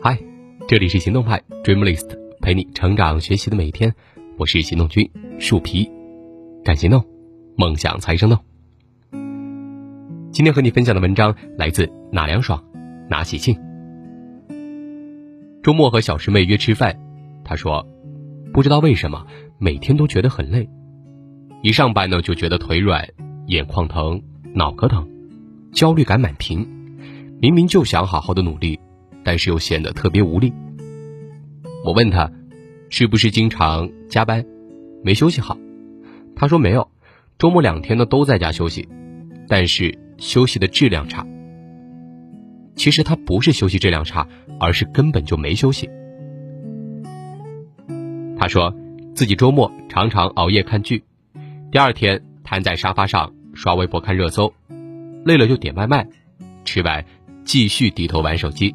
嗨，这里是行动派 Dreamlist，陪你成长学习的每一天。我是行动君树皮，敢行动，梦想才生动。今天和你分享的文章来自哪凉爽，哪喜庆。周末和小师妹约吃饭，她说，不知道为什么每天都觉得很累，一上班呢就觉得腿软、眼眶疼、脑壳疼，焦虑感满屏。明明就想好好的努力，但是又显得特别无力。我问他，是不是经常加班，没休息好？他说没有，周末两天呢都在家休息，但是。休息的质量差，其实他不是休息质量差，而是根本就没休息。他说自己周末常常熬夜看剧，第二天瘫在沙发上刷微博看热搜，累了就点外卖，吃完继续低头玩手机。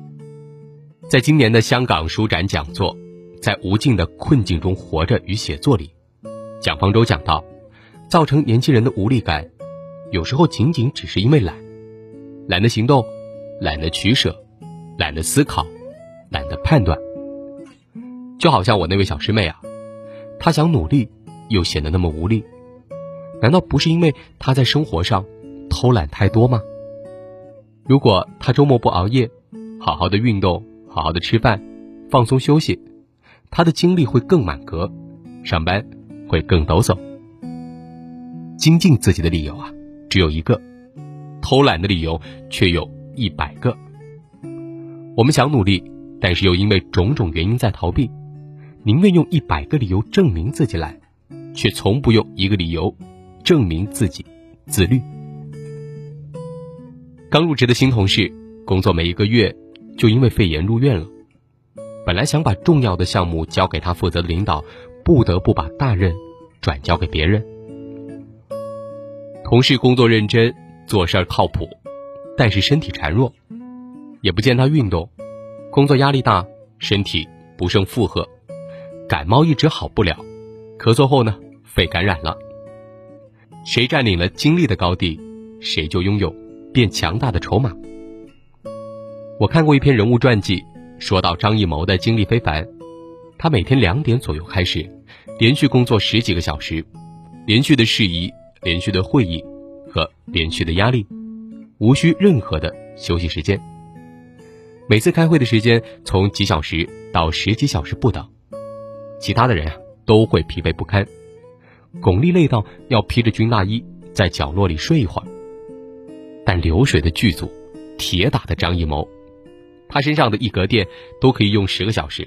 在今年的香港书展讲座《在无尽的困境中活着与写作》里，蒋方舟讲到，造成年轻人的无力感。有时候仅仅只是因为懒，懒得行动，懒得取舍，懒得思考，懒得判断。就好像我那位小师妹啊，她想努力，又显得那么无力，难道不是因为她在生活上偷懒太多吗？如果他周末不熬夜，好好的运动，好好的吃饭，放松休息，他的精力会更满格，上班会更抖擞。精进自己的理由啊！只有一个，偷懒的理由却有一百个。我们想努力，但是又因为种种原因在逃避，宁愿用一百个理由证明自己懒，却从不用一个理由证明自己自律。刚入职的新同事，工作没一个月就因为肺炎入院了。本来想把重要的项目交给他负责的领导，不得不把大任转交给别人。同事工作认真，做事儿靠谱，但是身体孱弱，也不见他运动，工作压力大，身体不胜负荷，感冒一直好不了，咳嗽后呢，肺感染了。谁占领了精力的高地，谁就拥有变强大的筹码。我看过一篇人物传记，说到张艺谋的经历非凡，他每天两点左右开始，连续工作十几个小时，连续的事宜。连续的会议和连续的压力，无需任何的休息时间。每次开会的时间从几小时到十几小时不等，其他的人啊都会疲惫不堪，巩俐累到要披着军大衣在角落里睡一会儿。但流水的剧组，铁打的张艺谋，他身上的一格电都可以用十个小时，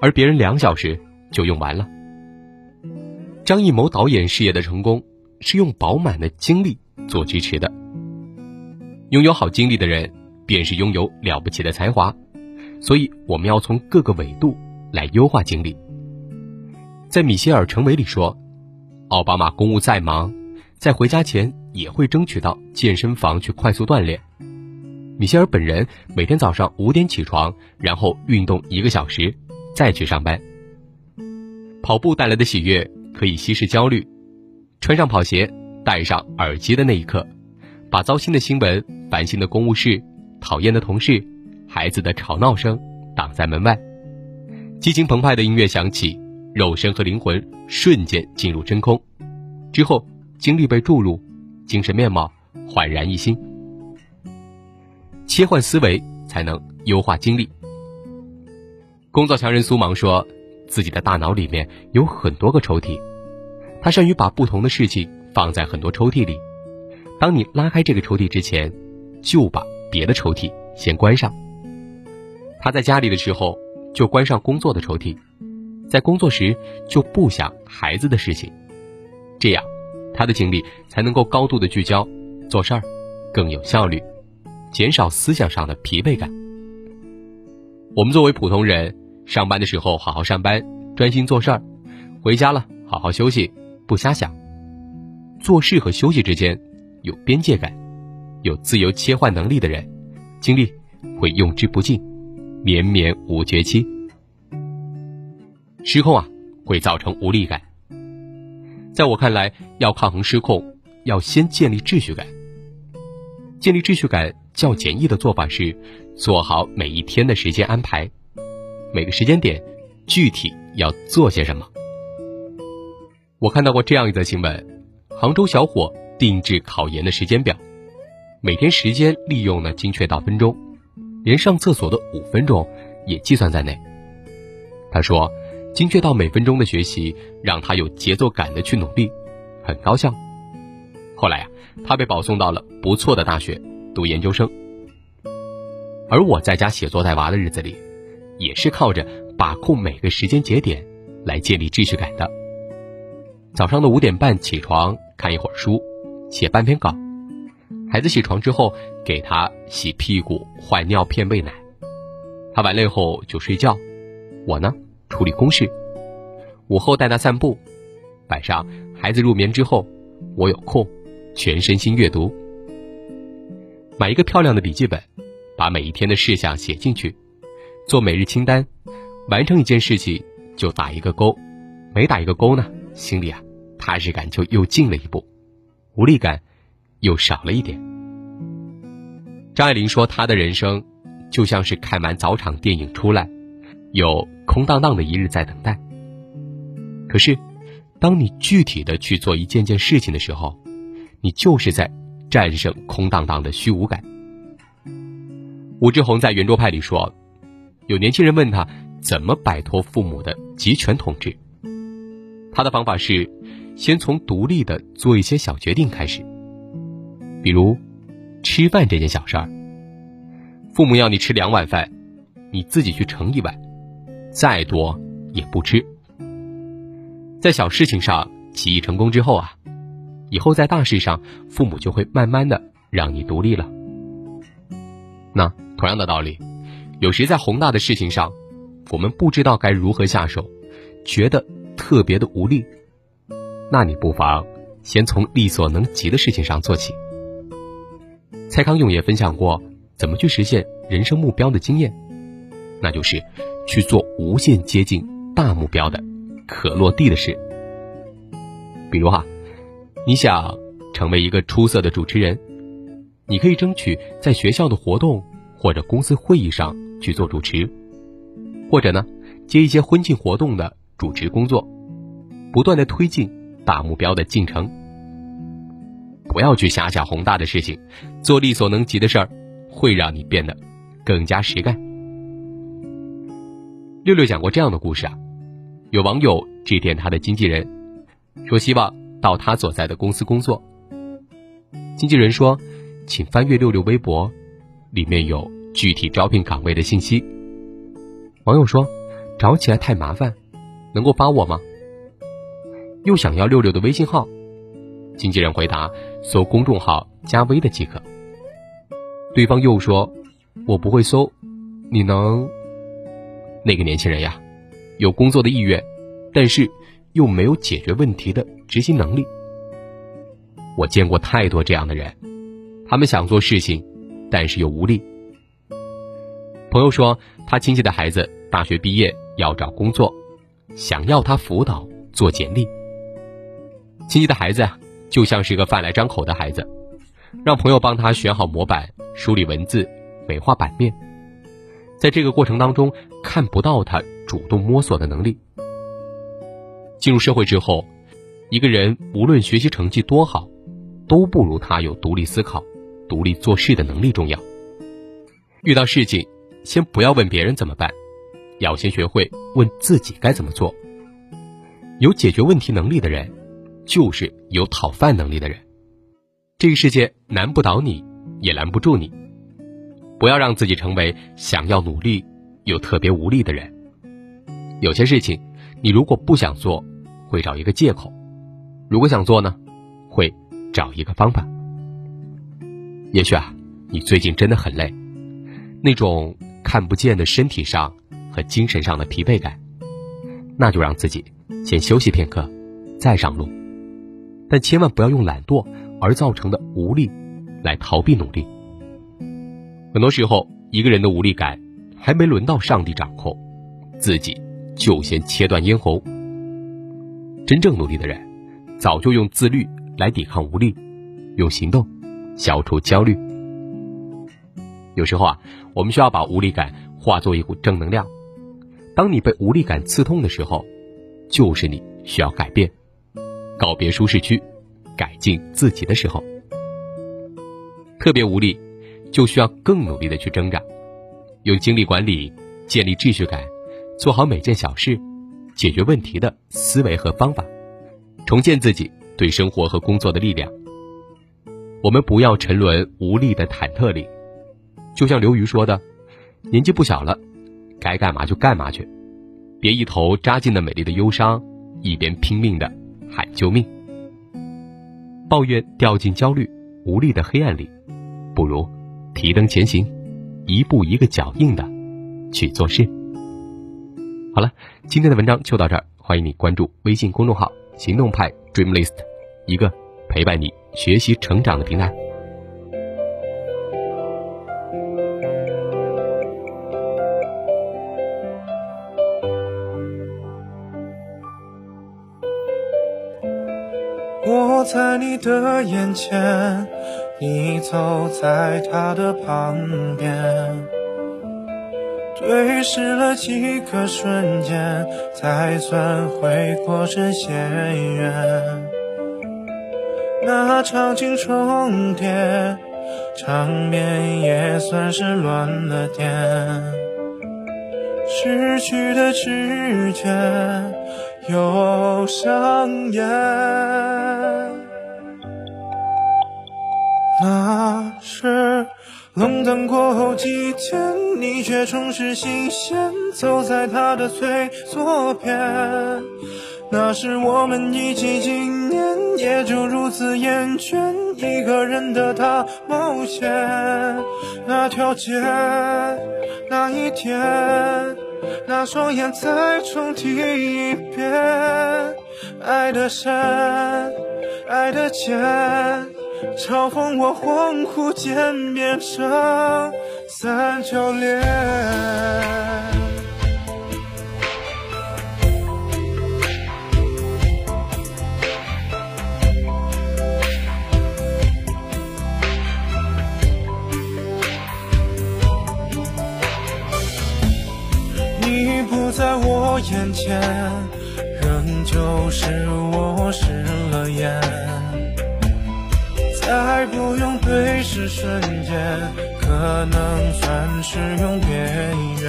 而别人两小时就用完了。张艺谋导演事业的成功。是用饱满的精力做支持的。拥有好精力的人，便是拥有了不起的才华。所以，我们要从各个维度来优化精力。在米歇尔·陈维里说：“奥巴马公务再忙，在回家前也会争取到健身房去快速锻炼。”米歇尔本人每天早上五点起床，然后运动一个小时，再去上班。跑步带来的喜悦可以稀释焦虑。穿上跑鞋，戴上耳机的那一刻，把糟心的新闻、烦心的公务事、讨厌的同事、孩子的吵闹声挡在门外，激情澎湃的音乐响起，肉身和灵魂瞬间进入真空，之后精力被注入，精神面貌焕然一新。切换思维才能优化精力。工作强人苏芒说，自己的大脑里面有很多个抽屉。他善于把不同的事情放在很多抽屉里，当你拉开这个抽屉之前，就把别的抽屉先关上。他在家里的时候就关上工作的抽屉，在工作时就不想孩子的事情，这样他的精力才能够高度的聚焦，做事儿更有效率，减少思想上的疲惫感。我们作为普通人，上班的时候好好上班，专心做事儿，回家了好好休息。不瞎想，做事和休息之间有边界感，有自由切换能力的人，精力会用之不尽，绵绵无绝期。失控啊，会造成无力感。在我看来，要抗衡失控，要先建立秩序感。建立秩序感，较简易的做法是，做好每一天的时间安排，每个时间点具体要做些什么。我看到过这样一则新闻：杭州小伙定制考研的时间表，每天时间利用呢精确到分钟，连上厕所的五分钟也计算在内。他说，精确到每分钟的学习让他有节奏感的去努力，很高效。后来呀，他被保送到了不错的大学读研究生。而我在家写作带娃的日子里，也是靠着把控每个时间节点来建立秩序感的。早上的五点半起床，看一会儿书，写半篇稿。孩子起床之后，给他洗屁股、换尿片、喂奶。他玩累后就睡觉，我呢处理公事。午后带他散步，晚上孩子入眠之后，我有空。全身心阅读，买一个漂亮的笔记本，把每一天的事项写进去，做每日清单，完成一件事情就打一个勾，每打一个勾呢，心里啊踏实感就又近了一步，无力感又少了一点。张爱玲说，她的人生就像是看完早场电影出来，有空荡荡的一日在等待。可是，当你具体的去做一件件事情的时候，你就是在战胜空荡荡的虚无感。武志红在圆桌派里说，有年轻人问他怎么摆脱父母的集权统治，他的方法是先从独立的做一些小决定开始，比如吃饭这件小事儿，父母要你吃两碗饭，你自己去盛一碗，再多也不吃。在小事情上起义成功之后啊。以后在大事上，父母就会慢慢的让你独立了。那同样的道理，有时在宏大的事情上，我们不知道该如何下手，觉得特别的无力，那你不妨先从力所能及的事情上做起。蔡康永也分享过怎么去实现人生目标的经验，那就是去做无限接近大目标的可落地的事，比如哈。你想成为一个出色的主持人，你可以争取在学校的活动或者公司会议上去做主持，或者呢接一些婚庆活动的主持工作，不断的推进大目标的进程。不要去遐想宏大的事情，做力所能及的事儿，会让你变得更加实干。六六讲过这样的故事啊，有网友致电他的经纪人，说希望。到他所在的公司工作。经纪人说：“请翻阅六六微博，里面有具体招聘岗位的信息。”网友说：“找起来太麻烦，能够发我吗？”又想要六六的微信号，经纪人回答：“搜公众号加微的即可。”对方又说：“我不会搜，你能？”那个年轻人呀，有工作的意愿，但是。又没有解决问题的执行能力。我见过太多这样的人，他们想做事情，但是又无力。朋友说，他亲戚的孩子大学毕业要找工作，想要他辅导做简历。亲戚的孩子啊，就像是一个饭来张口的孩子，让朋友帮他选好模板、梳理文字、美化版面，在这个过程当中看不到他主动摸索的能力。进入社会之后，一个人无论学习成绩多好，都不如他有独立思考、独立做事的能力重要。遇到事情，先不要问别人怎么办，要先学会问自己该怎么做。有解决问题能力的人，就是有讨饭能力的人。这个世界难不倒你，也拦不住你。不要让自己成为想要努力又特别无力的人。有些事情。你如果不想做，会找一个借口；如果想做呢，会找一个方法。也许啊，你最近真的很累，那种看不见的身体上和精神上的疲惫感，那就让自己先休息片刻，再上路。但千万不要用懒惰而造成的无力来逃避努力。很多时候，一个人的无力感还没轮到上帝掌控，自己。就先切断咽喉。真正努力的人，早就用自律来抵抗无力，用行动消除焦虑。有时候啊，我们需要把无力感化作一股正能量。当你被无力感刺痛的时候，就是你需要改变、告别舒适区、改进自己的时候。特别无力，就需要更努力的去挣扎，用精力管理建立秩序感，做好每件小事，解决问题的思维和方法，重建自己对生活和工作的力量。我们不要沉沦无力的忐忑里，就像刘瑜说的：“年纪不小了。”该干嘛就干嘛去，别一头扎进那美丽的忧伤，一边拼命的喊救命。抱怨掉进焦虑无力的黑暗里，不如提灯前行，一步一个脚印的去做事。好了，今天的文章就到这儿，欢迎你关注微信公众号“行动派 Dreamlist”，一个陪伴你学习成长的平台。我在你的眼前，你走在他的旁边，对视了几个瞬间，才算回过神，线缘。那场景重叠，场面也算是乱了点，失去的知觉。又上演。那是冷淡过后几天，你却重拾新鲜，走在他的最左边。那是我们一起几年，也就如此厌倦，一个人的他冒险。那条街，那一天。那双眼再重提一遍，爱的深，爱的浅，嘲讽我恍惚间变成三角恋。你不在我眼前，间，可能算是用边缘。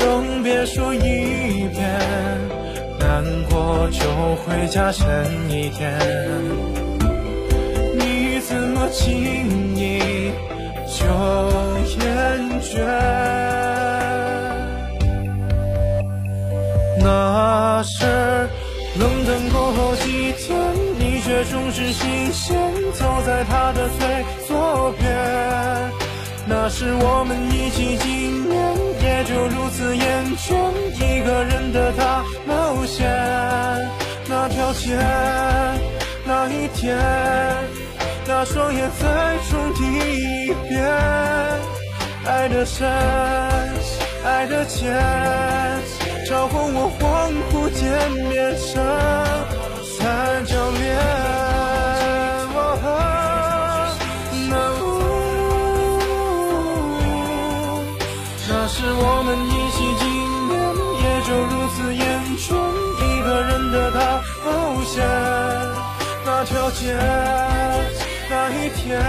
永别说一遍，难过就会加深一点。你怎么轻易就厌倦？那是冷淡过后几天，却总是新鲜，走在他的最左边。那时我们一起几年，也就如此厌倦，一个人的大冒险。那条街，那一天，那双眼再重提一遍，爱的深，爱的浅。嘲讽我恍惚间变成，那是我们一起几年，也就如此厌倦，一个人的他冒险。那条街，那一天，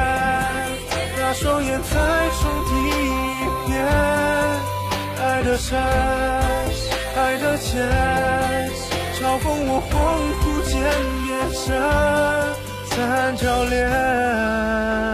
那双眼再重提一遍，爱的深。爱的浅，嘲讽我恍夜深，三角恋。